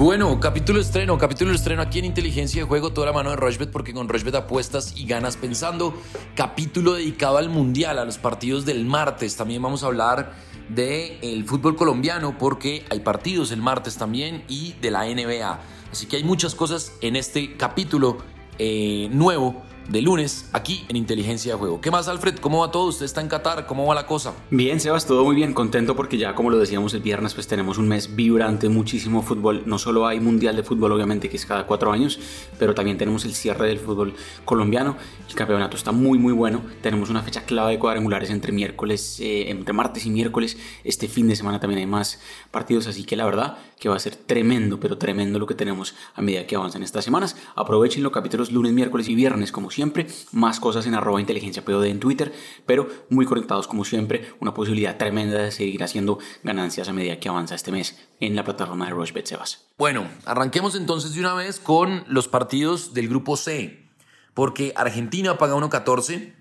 Bueno, capítulo estreno, capítulo estreno aquí en Inteligencia de Juego, toda la mano de Rochbet, porque con Rochbet apuestas y ganas pensando. Capítulo dedicado al Mundial, a los partidos del martes. También vamos a hablar del fútbol colombiano, porque hay partidos el martes también y de la NBA. Así que hay muchas cosas en este capítulo eh, nuevo de lunes aquí en Inteligencia de Juego. ¿Qué más, Alfred? ¿Cómo va todo? Usted está en Qatar, ¿cómo va la cosa? Bien, Sebas, todo muy bien, contento porque ya como lo decíamos el viernes, pues tenemos un mes vibrante, muchísimo fútbol. No solo hay Mundial de Fútbol, obviamente, que es cada cuatro años, pero también tenemos el cierre del fútbol colombiano. El campeonato está muy, muy bueno. Tenemos una fecha clave de cuadrangulares entre miércoles, eh, entre martes y miércoles. Este fin de semana también hay más partidos, así que la verdad que va a ser tremendo, pero tremendo lo que tenemos a medida que avanzan estas semanas. Aprovechen los capítulos lunes, miércoles y viernes, como siempre. Más cosas en arroba inteligencia POD en Twitter, pero muy conectados como siempre. Una posibilidad tremenda de seguir haciendo ganancias a medida que avanza este mes en la plataforma de Rochebet Sebas. Bueno, arranquemos entonces de una vez con los partidos del grupo C, porque Argentina paga 1.14.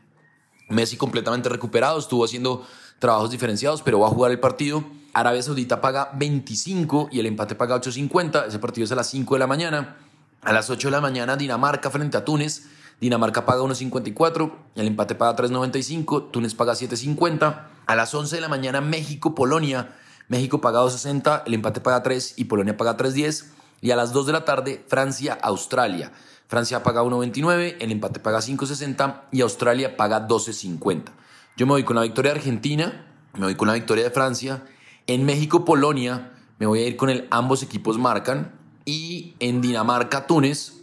Messi completamente recuperado, estuvo haciendo trabajos diferenciados, pero va a jugar el partido. Arabia Saudita paga 25 y el empate paga 8.50. Ese partido es a las 5 de la mañana. A las 8 de la mañana Dinamarca frente a Túnez. Dinamarca paga 1.54, el empate paga 3.95, Túnez paga 7.50. A las 11 de la mañana México-Polonia. México paga 2.60, el empate paga 3 y Polonia paga 3.10. Y a las 2 de la tarde Francia-Australia. Francia paga 1.29, el empate paga 5.60 y Australia paga 12.50. Yo me voy con la victoria de Argentina, me voy con la victoria de Francia. En México-Polonia me voy a ir con el ambos equipos marcan. Y en Dinamarca-Túnez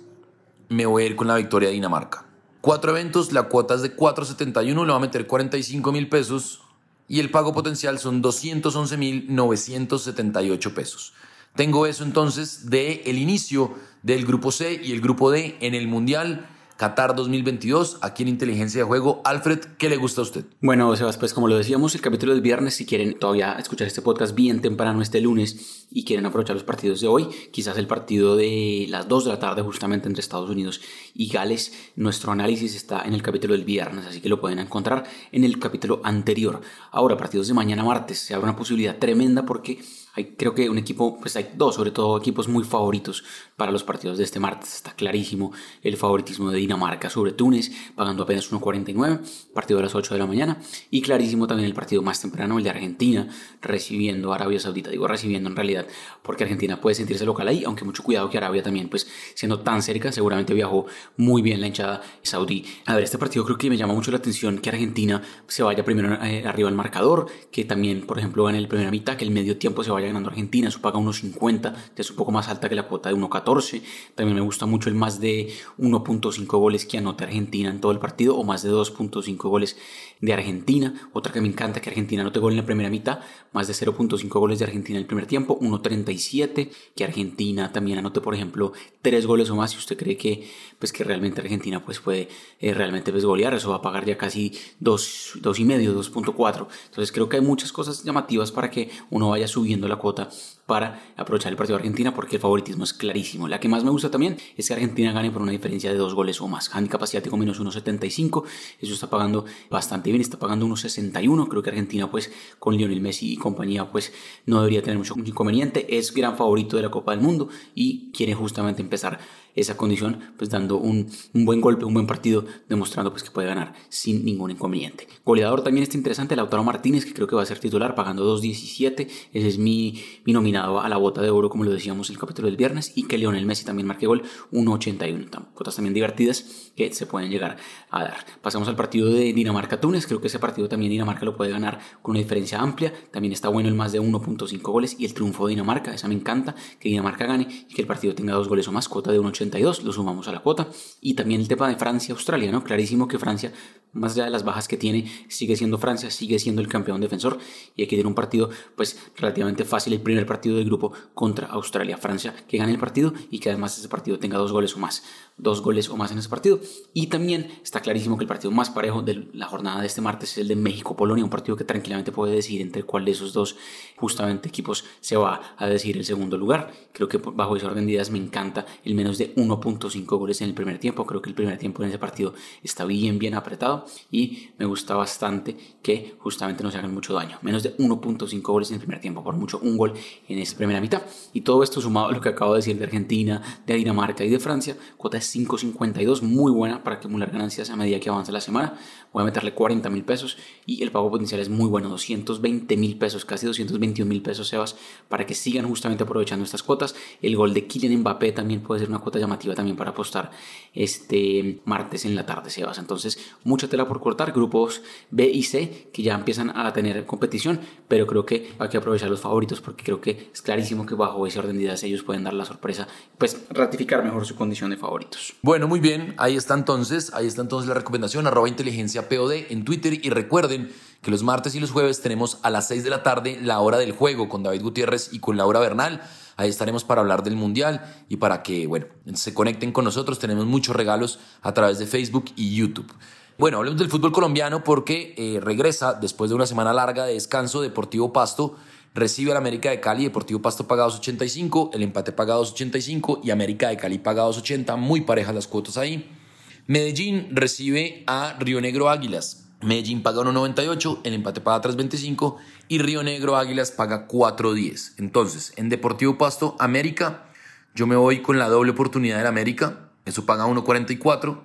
me voy a ir con la victoria de Dinamarca. Cuatro eventos, la cuota es de 4.71, le voy a meter 45 mil pesos y el pago potencial son 211 mil 978 pesos. Tengo eso entonces de el inicio del grupo C y el grupo D en el Mundial Qatar 2022, aquí en Inteligencia de Juego. Alfred, ¿qué le gusta a usted? Bueno, Sebas, pues como lo decíamos, el capítulo del viernes, si quieren todavía escuchar este podcast bien temprano este lunes y quieren aprovechar los partidos de hoy, quizás el partido de las 2 de la tarde justamente entre Estados Unidos y Gales, nuestro análisis está en el capítulo del viernes, así que lo pueden encontrar en el capítulo anterior. Ahora, partidos de mañana martes, se abre una posibilidad tremenda porque hay, creo que un equipo, pues hay dos, sobre todo equipos muy favoritos para los partidos de este martes. Está clarísimo el favoritismo de Dinamarca sobre Túnez, pagando apenas 1.49, partido a las 8 de la mañana. Y clarísimo también el partido más temprano, el de Argentina, recibiendo a Arabia Saudita. Digo recibiendo en realidad, porque Argentina puede sentirse local ahí, aunque mucho cuidado que Arabia también, pues siendo tan cerca, seguramente viajó muy bien la hinchada saudí. A ver, este partido creo que me llama mucho la atención que Argentina se vaya primero eh, arriba al marcador, que también, por ejemplo, en el primera mitad, que el medio tiempo se vaya ganando Argentina, eso paga 1.50, que es un poco más alta que la cuota de 1.14. También me gusta mucho el más de 1.5 goles que anote Argentina en todo el partido o más de 2.5 goles de Argentina. Otra que me encanta, que Argentina no te gol en la primera mitad, más de 0.5 goles de Argentina en el primer tiempo, 1.37, que Argentina también anote, por ejemplo, 3 goles o más, si usted cree que, pues, que realmente Argentina pues, puede eh, realmente pues, golear, eso va a pagar ya casi 2, 2.5, 2.4. Entonces creo que hay muchas cosas llamativas para que uno vaya subiendo la cuota para aprovechar el partido de Argentina porque el favoritismo es clarísimo. La que más me gusta también es que Argentina gane por una diferencia de dos goles o más. Handicap asiático menos 1.75, eso está pagando bastante bien, está pagando 1.61. Creo que Argentina pues con Lionel Messi y compañía pues no debería tener mucho inconveniente. Es gran favorito de la Copa del Mundo y quiere justamente empezar esa condición, pues dando un, buen golpe, un buen partido, demostrando pues que puede ganar sin ningún inconveniente. Goleador también está interesante, Lautaro Martínez, que creo que va a ser titular, pagando 2.17, ese es mi, mi nominado a la bota de oro, como lo decíamos en el capítulo del viernes, y que Lionel Messi también marque gol, 1.81, cotas también divertidas que se pueden llegar a dar. Pasamos al partido de Dinamarca-Túnez, creo que ese partido también Dinamarca lo puede ganar con una diferencia amplia, también está bueno el más de 1.5 goles y el triunfo de Dinamarca, esa me encanta, que Dinamarca gane y que el partido tenga dos goles o más, cota de 1.80 lo sumamos a la cuota. Y también el tema de Francia-Australia, ¿no? Clarísimo que Francia, más allá de las bajas que tiene, sigue siendo Francia, sigue siendo el campeón defensor y hay que tener un partido, pues, relativamente fácil, el primer partido del grupo contra Australia. Francia que gane el partido y que además ese partido tenga dos goles o más. Dos goles o más en ese partido. Y también está clarísimo que el partido más parejo de la jornada de este martes es el de México-Polonia, un partido que tranquilamente puede decidir entre cuál de esos dos justamente equipos se va a decidir el segundo lugar. Creo que bajo ese orden de ideas me encanta el menos de 1.5 goles en el primer tiempo. Creo que el primer tiempo en ese partido está bien, bien apretado y me gusta bastante que justamente no se hagan mucho daño. Menos de 1.5 goles en el primer tiempo, por mucho un gol en esa primera mitad. Y todo esto sumado a lo que acabo de decir de Argentina, de Dinamarca y de Francia, cuota es 5.52, muy buena para acumular ganancias a medida que avanza la semana. Voy a meterle 40 mil pesos y el pago potencial es muy bueno, 220 mil pesos, casi 221 mil pesos, Sebas, para que sigan justamente aprovechando estas cuotas. El gol de Kylian Mbappé también puede ser una cuota llamativa también para apostar este martes en la tarde, Sebas. Entonces, mucha tela por cortar, grupos B y C que ya empiezan a tener competición, pero creo que hay que aprovechar los favoritos porque creo que es clarísimo que bajo ese orden de ideas ellos pueden dar la sorpresa, pues ratificar mejor su condición de Bueno, muy bien, ahí está entonces, ahí está entonces la recomendación, arroba inteligencia POD en Twitter y recuerden que los martes y los jueves tenemos a las 6 de la tarde la hora del juego con David Gutiérrez y con Laura Bernal. Ahí estaremos para hablar del Mundial y para que, bueno, se conecten con nosotros. Tenemos muchos regalos a través de Facebook y YouTube. Bueno, hablemos del fútbol colombiano porque eh, regresa después de una semana larga de descanso Deportivo Pasto. Recibe al América de Cali, Deportivo Pasto pagados 85, el empate pagados 85 y América de Cali pagados 80, muy parejas las cuotas ahí. Medellín recibe a Río Negro Águilas. Medellín paga 1.98, el empate paga 3.25 y Río Negro Águilas paga 4.10. Entonces, en Deportivo Pasto, América, yo me voy con la doble oportunidad del América, eso paga 1.44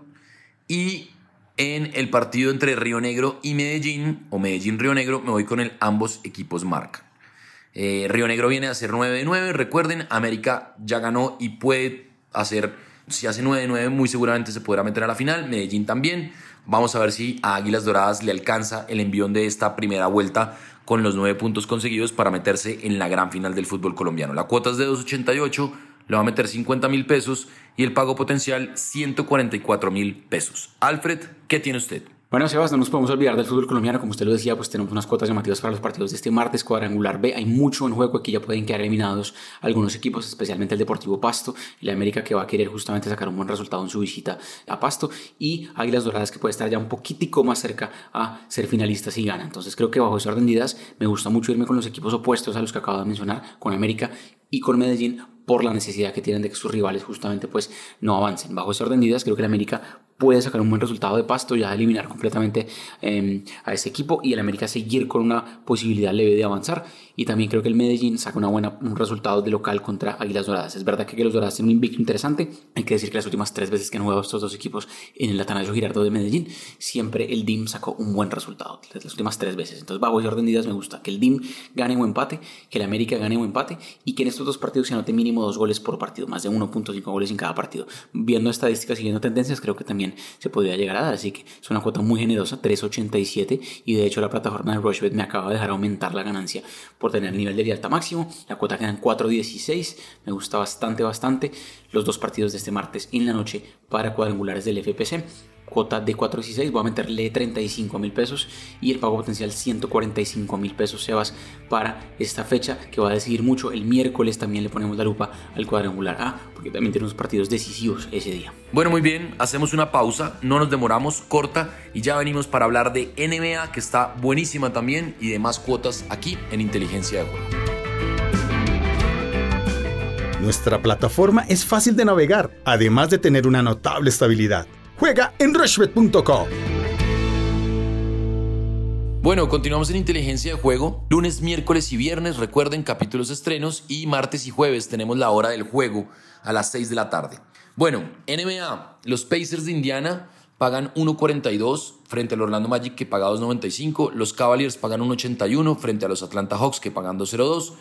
y en el partido entre Río Negro y Medellín, o Medellín-Río Negro, me voy con el ambos equipos marcan. Eh, Río Negro viene a hacer 9 de 9. Recuerden, América ya ganó y puede hacer, si hace 9 de 9, muy seguramente se podrá meter a la final. Medellín también. Vamos a ver si a Águilas Doradas le alcanza el envión de esta primera vuelta con los 9 puntos conseguidos para meterse en la gran final del fútbol colombiano. La cuota es de 2.88, le va a meter 50 mil pesos y el pago potencial 144 mil pesos. Alfred, ¿qué tiene usted? Bueno, Sebas, no nos podemos olvidar del fútbol colombiano. Como usted lo decía, pues tenemos unas cuotas llamativas para los partidos de este martes, cuadrangular B. Hay mucho en juego aquí, ya pueden quedar eliminados algunos equipos, especialmente el Deportivo Pasto y la América que va a querer justamente sacar un buen resultado en su visita a Pasto y Águilas Doradas que puede estar ya un poquitico más cerca a ser finalistas y gana. Entonces creo que bajo de ideas me gusta mucho irme con los equipos opuestos a los que acabo de mencionar, con América y con Medellín por la necesidad que tienen de que sus rivales justamente pues no avancen. Bajo de ideas creo que la América puede sacar un buen resultado de pasto, ya eliminar completamente em, a ese equipo y el América seguir con una posibilidad leve de avanzar. Y también creo que el Medellín saca una buena, un resultado de local contra Águilas Doradas. Es verdad que los Doradas tienen un invicto interesante. Hay que decir que las últimas tres veces que han jugado estos dos equipos en el Atanasio Girardo de Medellín, siempre el DIM sacó un buen resultado. Las últimas tres veces. Entonces, bajo ese orden de ideas, me gusta que el DIM gane un empate, que el América gane un empate y que en estos dos partidos se anote mínimo dos goles por partido, más de 1.5 goles en cada partido. Viendo estadísticas y viendo tendencias, creo que también se podría llegar a dar. Así que es una cuota muy generosa, 3.87. Y de hecho, la plataforma de Rushbet me acaba de dejar aumentar la ganancia por tener el nivel de alta máximo. La cuota queda en 4.16. Me gusta bastante, bastante. Los dos partidos de este martes en la noche para cuadrangulares del FPC cuota de 4.16, voy a meterle 35 mil pesos y el pago potencial 145 mil pesos, Sebas, para esta fecha que va a decidir mucho. El miércoles también le ponemos la lupa al cuadrangular A, porque también tenemos partidos decisivos ese día. Bueno, muy bien, hacemos una pausa, no nos demoramos, corta, y ya venimos para hablar de NBA, que está buenísima también, y de más cuotas aquí en Inteligencia de Juego. Nuestra plataforma es fácil de navegar, además de tener una notable estabilidad. Juega en rushbet.com. Bueno, continuamos en inteligencia de juego. Lunes, miércoles y viernes, recuerden capítulos estrenos y martes y jueves tenemos la hora del juego a las 6 de la tarde. Bueno, NBA, los Pacers de Indiana pagan 1.42 frente al Orlando Magic que paga 2.95, los Cavaliers pagan 1.81 frente a los Atlanta Hawks que pagan 2.02.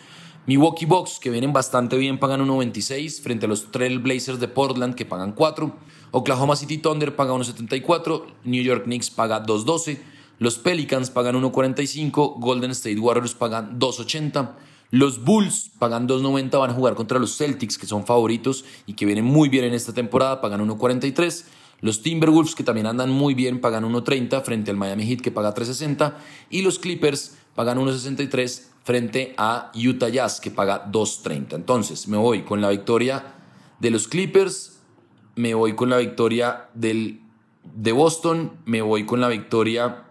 Milwaukee Bucks, que vienen bastante bien, pagan 1.26 frente a los Trail Blazers de Portland, que pagan 4. Oklahoma City Thunder paga 1.74. New York Knicks paga 2.12. Los Pelicans pagan 1.45. Golden State Warriors pagan 2.80. Los Bulls pagan 2.90. Van a jugar contra los Celtics, que son favoritos y que vienen muy bien en esta temporada, pagan 1.43. Los Timberwolves, que también andan muy bien, pagan 1.30 frente al Miami Heat, que paga 3.60. Y los Clippers pagan 1.63 frente a Utah Jazz, que paga 2.30. Entonces, me voy con la victoria de los Clippers me voy con la victoria del, de Boston, me voy con la victoria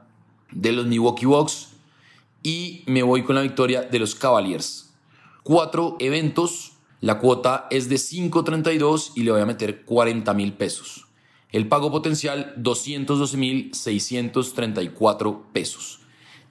de los Milwaukee Bucks y me voy con la victoria de los Cavaliers. Cuatro eventos, la cuota es de 5.32 y le voy a meter 40 mil pesos. El pago potencial 212 mil 634 pesos.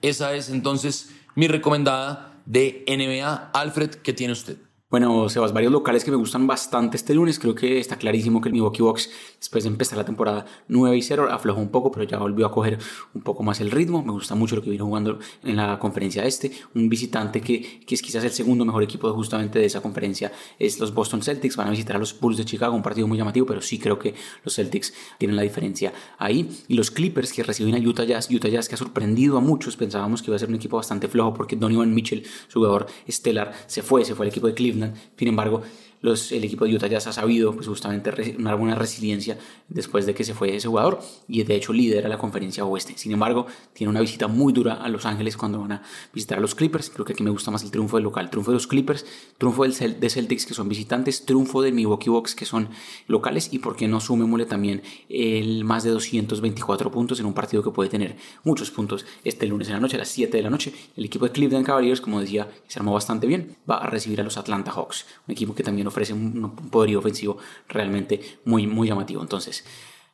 Esa es entonces mi recomendada de NBA. Alfred, ¿qué tiene usted? Bueno, Sebas, varios locales que me gustan bastante este lunes. Creo que está clarísimo que el Milwaukee Bucks, después de empezar la temporada 9 y 0, aflojó un poco, pero ya volvió a coger un poco más el ritmo. Me gusta mucho lo que vino jugando en la conferencia este. Un visitante que, que es quizás el segundo mejor equipo justamente de esa conferencia es los Boston Celtics. Van a visitar a los Bulls de Chicago, un partido muy llamativo, pero sí creo que los Celtics tienen la diferencia ahí. Y los Clippers que reciben a Utah Jazz. Utah Jazz que ha sorprendido a muchos. Pensábamos que iba a ser un equipo bastante flojo porque Donovan Mitchell, su jugador estelar, se fue, se fue al equipo de Cleveland sin embargo, los, el equipo de Utah ya ha sabido pues, justamente una buena resiliencia después de que se fue ese jugador y de hecho lidera la conferencia oeste. Sin embargo, tiene una visita muy dura a Los Ángeles cuando van a visitar a los Clippers. Creo que aquí me gusta más el triunfo del local, triunfo de los Clippers, triunfo del de Celtics que son visitantes, triunfo de Milwaukee Bucks que son locales y por qué no sumémosle también el más de 224 puntos en un partido que puede tener muchos puntos este lunes en la noche a las 7 de la noche. El equipo de Cleveland Cavaliers, como decía, se armó bastante bien, va a recibir a los Atlanta Hawks, un equipo que también ofrece un, poderío ofensivo realmente muy, muy llamativo. Entonces,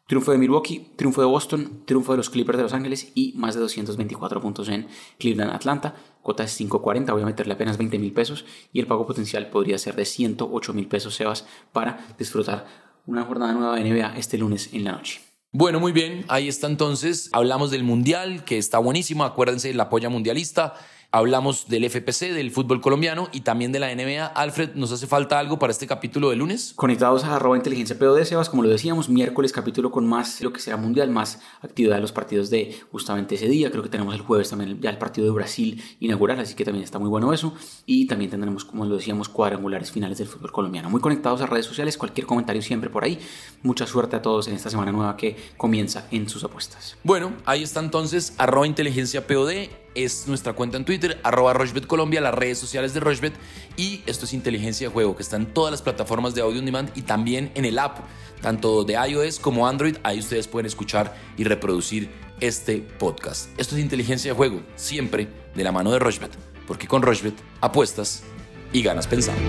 triunfo de Milwaukee, triunfo de Boston, triunfo de los Clippers de Los Ángeles y más de 224 puntos en Cleveland, Atlanta. Cota es 5.40, voy a meterle apenas 20 mil pesos y el pago potencial podría ser de 108 mil pesos, Sebas, para disfrutar una jornada nueva de NBA este lunes en la noche. Bueno, muy bien, ahí está entonces. Hablamos del Mundial, que está buenísimo. Acuérdense, la polla mundialista. Hablamos del FPC, del fútbol colombiano y también de la NBA. Alfred, ¿nos hace falta algo para este capítulo de lunes? Conectados a arroba inteligencia POD, Sebas, como lo decíamos, miércoles capítulo con más lo que sea mundial, más actividad de los partidos de justamente ese día. Creo que tenemos el jueves también ya el partido de Brasil inaugural, así que también está muy bueno eso. Y también tendremos, como lo decíamos, cuadrangulares finales del fútbol colombiano. Muy conectados a redes sociales, cualquier comentario siempre por ahí. Mucha suerte a todos en esta semana nueva que comienza en sus apuestas. Bueno, ahí está entonces arroba inteligencia POD es nuestra cuenta en Twitter, arroba Rochbet Colombia, las redes sociales de Rochbet y esto es Inteligencia de Juego, que está en todas las plataformas de audio on demand y también en el app, tanto de iOS como Android, ahí ustedes pueden escuchar y reproducir este podcast. Esto es Inteligencia de Juego, siempre de la mano de Rochbet, porque con Rochbet apuestas y ganas pensando.